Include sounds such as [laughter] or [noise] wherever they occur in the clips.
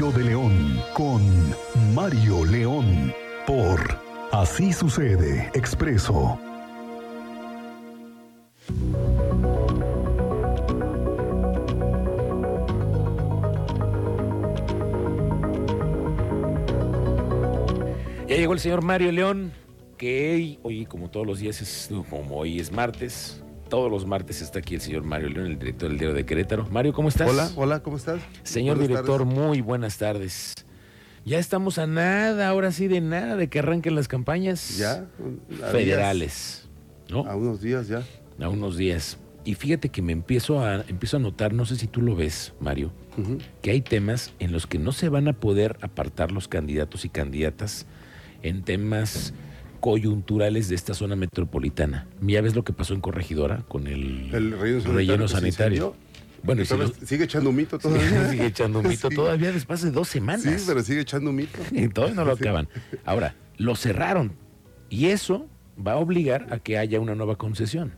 De León con Mario León por Así sucede expreso. Ya llegó el señor Mario León, que hoy, como todos los días, es, como hoy es martes, todos los martes está aquí el señor Mario León, el director del diario de Querétaro. Mario, ¿cómo estás? Hola, hola, ¿cómo estás? Señor director, muy buenas tardes. Ya estamos a nada, ahora sí de nada, de que arranquen las campañas ya, federales. ¿no? A unos días ya. A unos días. Y fíjate que me empiezo a, empiezo a notar, no sé si tú lo ves, Mario, que hay temas en los que no se van a poder apartar los candidatos y candidatas en temas coyunturales de esta zona metropolitana. Ya ves lo que pasó en Corregidora con el, relleno sanitario. Bueno, sigue echando mito [laughs] todavía. Sigue, echando mito todavía después de dos semanas. Sí, pero sigue echando mito. [laughs] Y todavía no lo acaban. Ahora, lo cerraron. Y eso va a obligar a que haya una nueva concesión.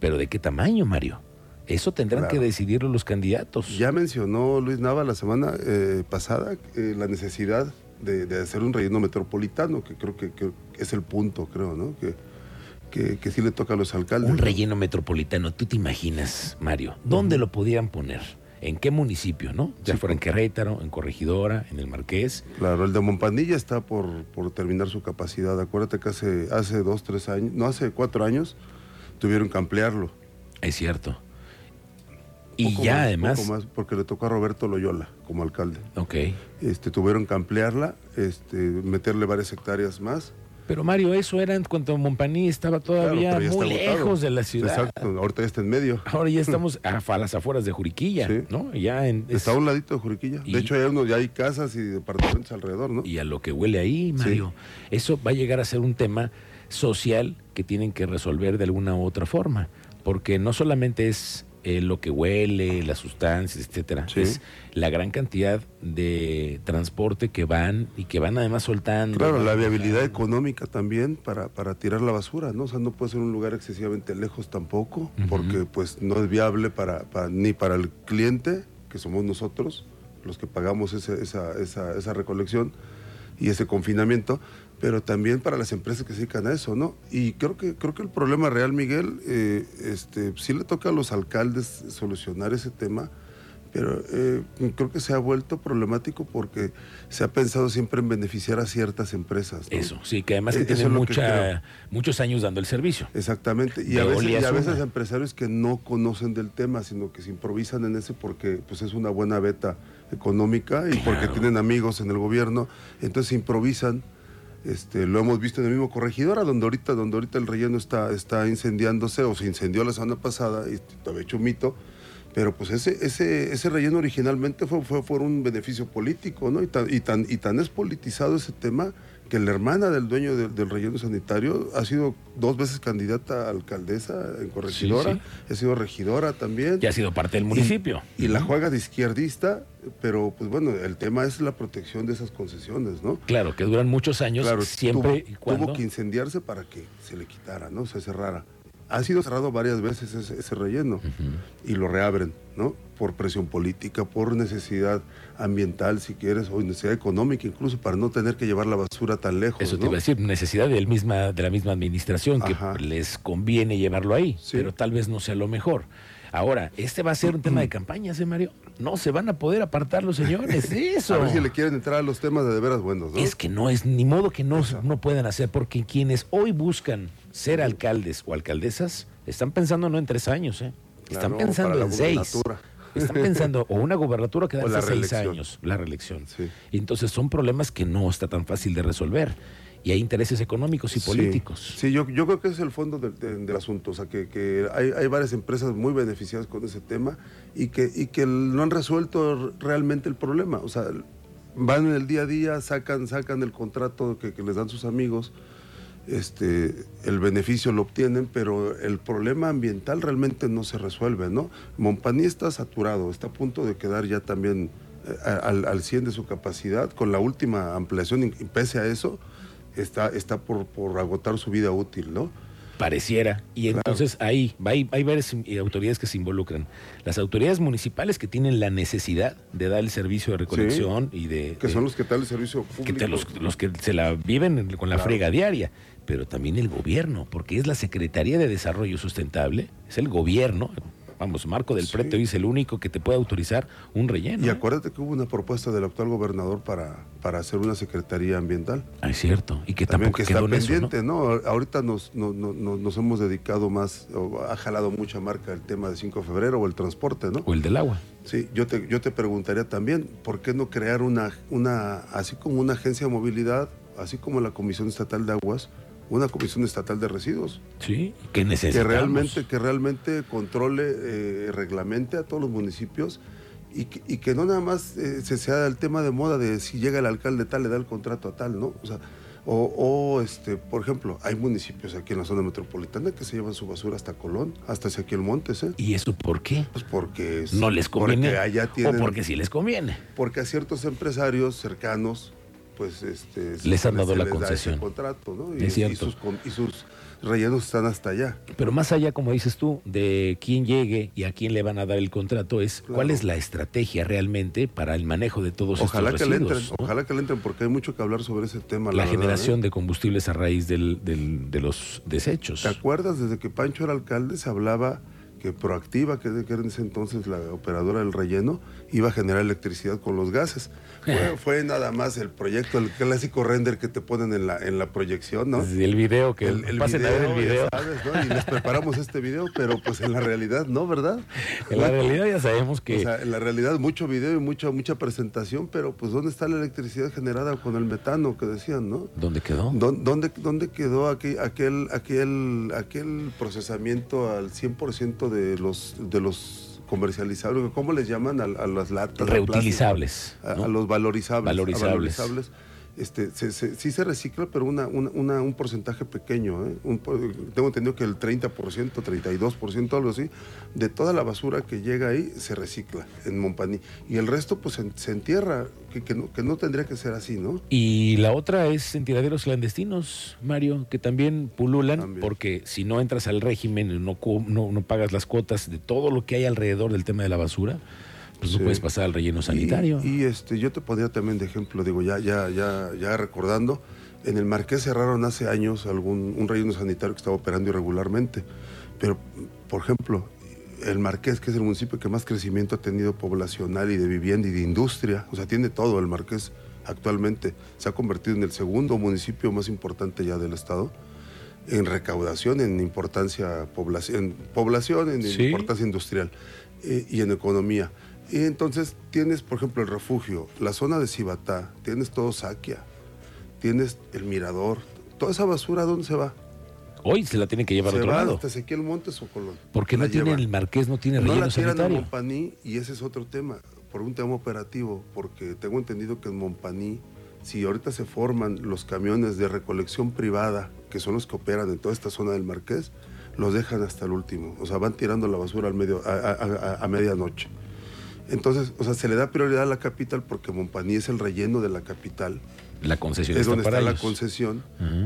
Pero ¿de qué tamaño, Mario? Eso tendrán que decidirlo los candidatos. Ya mencionó Luis Nava la semana eh, pasada eh, la necesidad de, hacer un relleno metropolitano, que creo que, es el punto, creo, ¿no? Que, que, sí le toca a los alcaldes. Un relleno metropolitano, ¿tú te imaginas, Mario? ¿Dónde lo podían poner? ¿En qué municipio, no? Ya fuera en Querétaro, en Corregidora, en el Marqués. Claro, el de Monpanilla está por, por terminar su capacidad. Acuérdate que hace, hace dos, tres años, no, hace cuatro años, tuvieron que ampliarlo. Es cierto. Y ya además. más porque le tocó a Roberto Loyola como alcalde. Ok. Este, tuvieron que ampliarla, este, meterle varias hectáreas más. Pero Mario, eso era en cuanto Montpaní estaba todavía muy lejos de la ciudad. Exacto, ahorita ya está en medio. Ahora ya [laughs] estamos a, las afueras de Juriquilla, ¿no? Ya en, Está a un ladito de Juriquilla. de hecho, hay uno, ya hay casas y departamentos alrededor, ¿no? Y a lo que huele ahí, Mario. Eso va a llegar a ser un tema social que tienen que resolver de alguna u otra forma. Porque no solamente es eh, lo que huele, las sustancias, etcétera. Es la gran cantidad de transporte que van y que van además soltando. Claro, la viabilidad económica también para, para tirar la basura, ¿no? O sea, no puede ser un lugar excesivamente lejos tampoco, porque pues no es viable para, ni para el cliente, que somos nosotros, los que pagamos esa, esa, esa recolección y ese confinamiento, pero también para las empresas que se dedican a eso, ¿no? Y creo que, creo que el problema real, Miguel, eh, este, sí le toca a los alcaldes solucionar ese tema, pero eh, creo que se ha vuelto problemático porque se ha pensado siempre en beneficiar a ciertas empresas. Eso, sí, que además que e, tienen mucha, muchos años dando el servicio. Exactamente, y a, veces, a veces empresarios que no conocen del tema, sino que se improvisan en ese porque pues, es una buena beta económica y porque tienen amigos en el gobierno, entonces improvisan este, lo hemos visto en el mismo corregidora, donde ahorita, donde ahorita el relleno está, está incendiándose, o se incendió la semana pasada, y todavía hecho un mito, pero pues ese, ese, ese relleno originalmente fue, fue, fue un beneficio político, ¿no? Y tan, y tan, y tan es politizado ese tema que la hermana del dueño del relleno sanitario ha sido dos veces candidata a alcaldesa en corregidora, ha sido regidora también. Y ha sido parte del municipio. Y, la juega de izquierdista, pero pues bueno, el tema es la protección de esas concesiones, ¿no? Claro, que duran muchos años, siempre tuvo, que incendiarse para que se le quitara, ¿no? Se cerrara. Ha sido cerrado varias veces ese, relleno y lo reabren, ¿no? Por presión política, por necesidad ambiental, si quieres, o necesidad económica, incluso para no tener que llevar la basura tan lejos. Eso te iba a decir, necesidad del misma, de la misma administración, que les conviene llevarlo ahí, pero tal vez no sea lo mejor. Ahora, este va a ser un tema de campaña, ¿eh, Mario? No se van a poder apartar los señores [laughs] eso. A ver si le quieren entrar a los temas de de veras buenos, ¿no? Es que no es ni modo que no, no puedan hacer, porque quienes hoy buscan ser alcaldes o alcaldesas están pensando no en tres años, ¿eh? Están pensando en seis. Están pensando, o una gobernatura que da seis años, la reelección. Entonces son problemas que no está tan fácil de resolver. Y hay intereses económicos y políticos. Sí, yo, yo, creo que es el fondo del, asunto. O sea, que, que hay, hay, varias empresas muy beneficiadas con ese tema y que, y que no han resuelto realmente el problema. O sea, van en el día a día, sacan, sacan el contrato que, que les dan sus amigos este, el beneficio lo obtienen, pero el problema ambiental realmente no se resuelve, ¿no? Montpaní está saturado, está a punto de quedar ya también eh, al, al 100 de su capacidad, con la última ampliación, y pese a eso, está, está por, por agotar su vida útil, ¿no? Pareciera. Y entonces ahí hay, hay varias autoridades que se involucran. Las autoridades municipales que tienen la necesidad de dar el servicio de recolección y de... Que son los que dan el servicio público. Que los, que se la viven con la frega diaria. Pero también el gobierno, porque es la Secretaría de Desarrollo Sustentable, es el gobierno, vamos, Marco del sí. es el único que te puede autorizar un relleno. Y ¿eh? acuérdate que hubo una propuesta del actual gobernador para, para hacer una secretaría ambiental. Ah, es cierto. Y que también que está pendiente, ¿no? Ahorita nos, nos hemos dedicado más, ha jalado mucha marca el tema de 5 de febrero o el transporte, ¿no? O el del agua. Sí, yo te, yo te preguntaría también, ¿por qué no crear una, una, así como una agencia de movilidad, así como la Comisión Estatal de Aguas, una comisión estatal de residuos. Sí, que necesitamos. Que realmente, que realmente controle, eh, reglamente a todos los municipios y que, y que no nada más eh, se sea el tema de moda de si llega el alcalde tal, le da el contrato a tal, ¿no? O sea, o, este, por ejemplo, hay municipios aquí en la zona metropolitana que se llevan su basura hasta Colón, hasta Ezequiel Montes. ¿eh? ¿Y eso por qué? Pues porque no les conviene. allá tienen, o porque sí les conviene. Porque a ciertos empresarios cercanos pues este, les han dado la concesión. contrato, ¿no? Y, sus, rellenos están hasta allá. Pero más allá, como dices tú, de quién llegue y a quién le van a dar el contrato, es cuál es la estrategia realmente para el manejo de todos ojalá estos que Le entren, Ojalá que le entren, porque hay mucho que hablar sobre ese tema. La, generación ¿eh? de combustibles a raíz del, de los desechos. ¿Te acuerdas? Desde que Pancho era alcalde se hablaba que Proactiva, que era en ese entonces la operadora del relleno, iba a generar electricidad con los gases. Fue, nada más el proyecto, el clásico render que te ponen en la, en la proyección, ¿no? el video, que el, el pasen video, a ver el video. Sabes, ¿no? Y les preparamos este video, pero pues en la realidad no, ¿verdad? En la realidad ya sabemos que... O sea, en la realidad mucho video y mucha, mucha presentación, pero pues ¿dónde está la electricidad generada con el metano que decían, no? ¿Dónde quedó? ¿Dónde, dónde quedó aquel, aquel, aquel, aquel procesamiento al 100% de los... De los comercializables, ¿cómo les llaman a, las latas? Reutilizables. A, los valorizables. Valorizables este, sí se recicla, pero una, un porcentaje pequeño. ¿eh? tengo entendido que el 30%, 32%, algo así, de toda la basura que llega ahí se recicla en Montpaní. Y el resto pues se, entierra, que, no, tendría que ser así, ¿no? Y la otra es en tiraderos clandestinos, Mario, que también pululan, porque si no entras al régimen, no, no, no pagas las cuotas de todo lo que hay alrededor del tema de la basura pues no puedes pasar al relleno sanitario. Y, este, yo te podría también de ejemplo, digo, ya, ya, ya, ya recordando, en el Marqués cerraron hace años algún un relleno sanitario que estaba operando irregularmente. Pero, por ejemplo, el Marqués, que es el municipio que más crecimiento ha tenido poblacional y de vivienda y de industria, o sea, tiene todo el Marqués actualmente, se ha convertido en el segundo municipio más importante ya del estado en recaudación, en importancia población, en población, en importancia industrial eh, y en economía. Y entonces tienes, por ejemplo, el refugio, la zona de Cibatá, tienes todo Saquia, tienes el mirador. Toda esa basura, ¿dónde se va? Hoy se la tienen que llevar a otro va lado. hasta Ezequiel Montes o Colón. Porque no tiene el Marqués, no tiene relleno no la sanitario. en Montpaní y ese es otro tema, por un tema operativo, porque tengo entendido que en Montpaní, si ahorita se forman los camiones de recolección privada, que son los que operan en toda esta zona del Marqués, los dejan hasta el último. O sea, van tirando la basura al medio, a medianoche. Entonces, o sea, se le da prioridad a la capital porque Montpaní es el relleno de la capital. La concesión es donde está la concesión.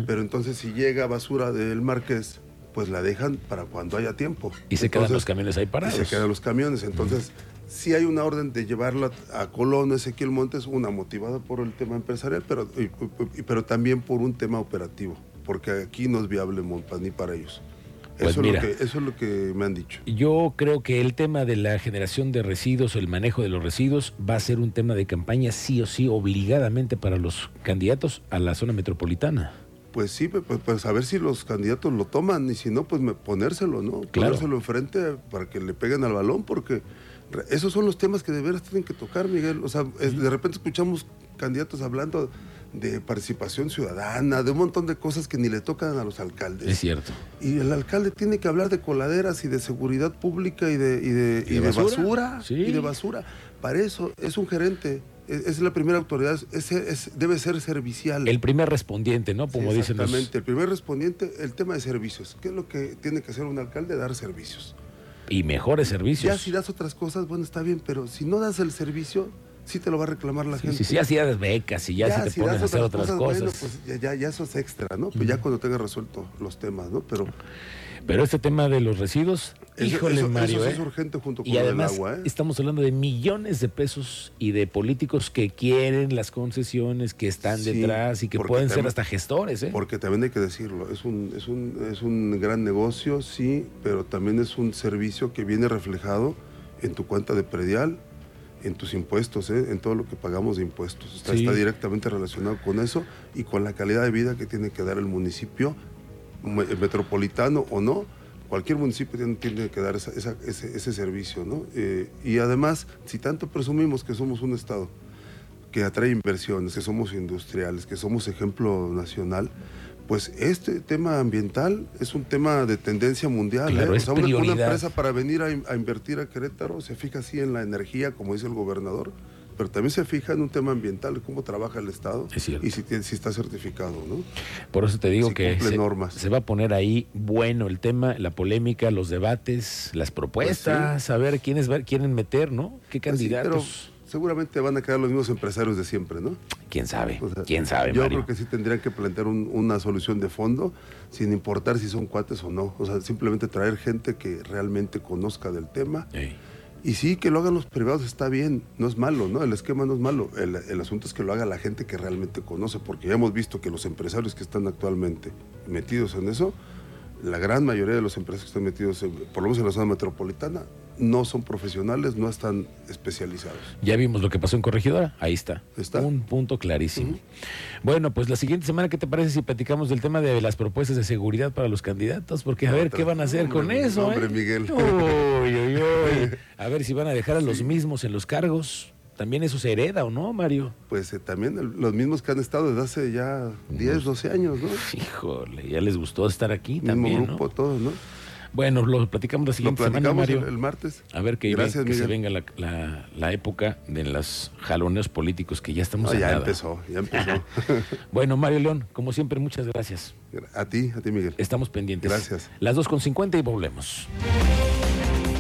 Pero entonces, si llega basura del Marqués, pues la dejan para cuando haya tiempo. Y se quedan los camiones ahí parados. Y se quedan los camiones. Entonces, si hay una orden de llevarla a Colón, Ezequiel Montes, una motivada por el tema empresarial, pero, pero también por un tema operativo, porque aquí no es viable Montpaní para ellos. Pues eso, es lo que, eso es lo que me han dicho. Yo creo que el tema de la generación de residuos o el manejo de los residuos va a ser un tema de campaña sí o sí obligadamente para los candidatos a la zona metropolitana. Pues sí, pues, pues a ver si los candidatos lo toman y si no, pues ponérselo, ¿no? Ponérselo enfrente para que le peguen al balón porque esos son los temas que de veras tienen que tocar, Miguel. O sea, de repente escuchamos candidatos hablando de participación ciudadana, de un montón de cosas que ni le tocan a los alcaldes. Es cierto. Y el alcalde tiene que hablar de coladeras y de seguridad pública y de, y de, basura. Y de basura. Para eso es un gerente. Es, la primera autoridad, es, debe ser servicial. El primer respondiente, ¿no? Como dicen Exactamente, el primer respondiente, el tema de servicios. ¿Qué es lo que tiene que hacer un alcalde? Dar servicios. Y mejores servicios. Ya si das otras cosas, bueno, está bien, pero si no das el servicio, sí te lo va a reclamar la gente. Sí, sí, hacías becas y ya, si te pones a hacer otras cosas. pues ya, ya, eso es extra, ¿no? Pues ya cuando tengas resuelto los temas, ¿no? Pero pero este tema de los residuos, híjole, Mario. es ¿eh? urgente junto con y además, el agua. ¿eh? Estamos hablando de millones de pesos y de políticos que quieren las concesiones, que están detrás y que pueden ser hasta gestores. ¿eh? Porque también hay que decirlo, es un, es, un, es un gran negocio, sí, pero también es un servicio que viene reflejado en tu cuenta de predial, en tus impuestos, ¿eh? en todo lo que pagamos de impuestos. Está, está, directamente relacionado con eso y con la calidad de vida que tiene que dar el municipio metropolitano o no, cualquier municipio tiene, que dar ese, servicio, ¿no? Eh, y además, si tanto presumimos que somos un Estado que atrae inversiones, que somos industriales, que somos ejemplo nacional, pues este tema ambiental es un tema de tendencia mundial. ¿eh? una, empresa para venir a, a, invertir a Querétaro se fija así en la energía, como dice el gobernador, pero también se fija en un tema ambiental, cómo trabaja el Estado y si, si está certificado. ¿no? Por eso te digo que se, se, va a poner ahí bueno el tema, la polémica, los debates, las propuestas, pues a ver quiénes quieren meter, ¿no? ¿Qué pues candidatos? Seguramente van a quedar los mismos empresarios de siempre, ¿no? ¿Quién sabe? ¿Quién sabe, Yo creo que sí tendrían que plantear una solución de fondo, sin importar si son cuates o no. O sea, simplemente traer gente que realmente conozca del tema. Y sí, que lo hagan los privados está bien, no es malo, ¿no? El esquema no es malo. El, asunto es que lo haga la gente que realmente conoce, porque ya hemos visto que los empresarios que están actualmente metidos en eso, la gran mayoría de los empresarios que están metidos, por lo menos en la zona metropolitana, no son profesionales, no están especializados. Ya vimos lo que pasó en Corregidora, ahí está. ¿Está? Un punto clarísimo. Bueno, pues la siguiente semana, ¿qué te parece si platicamos del tema de las propuestas de seguridad para los candidatos? Porque a ver qué van a hacer con eso. Hombre, ¿eh? Miguel. [laughs] A ver si van a dejar a los mismos en los cargos. También eso se hereda, ¿o no, Mario? Pues eh, también los mismos que han estado desde hace ya 10, 12 años, ¿no? Híjole, ya les gustó estar aquí también, grupo, todos, ¿no? Bueno, lo platicamos la siguiente semana, Mario. El, martes. A ver que, que se venga la, época de los jaloneos políticos que ya estamos no, Ya empezó, ya empezó. [laughs] bueno, Mario León, como siempre, muchas gracias. A ti, a ti, Miguel. Estamos pendientes. Gracias. Las 2.50 y volvemos.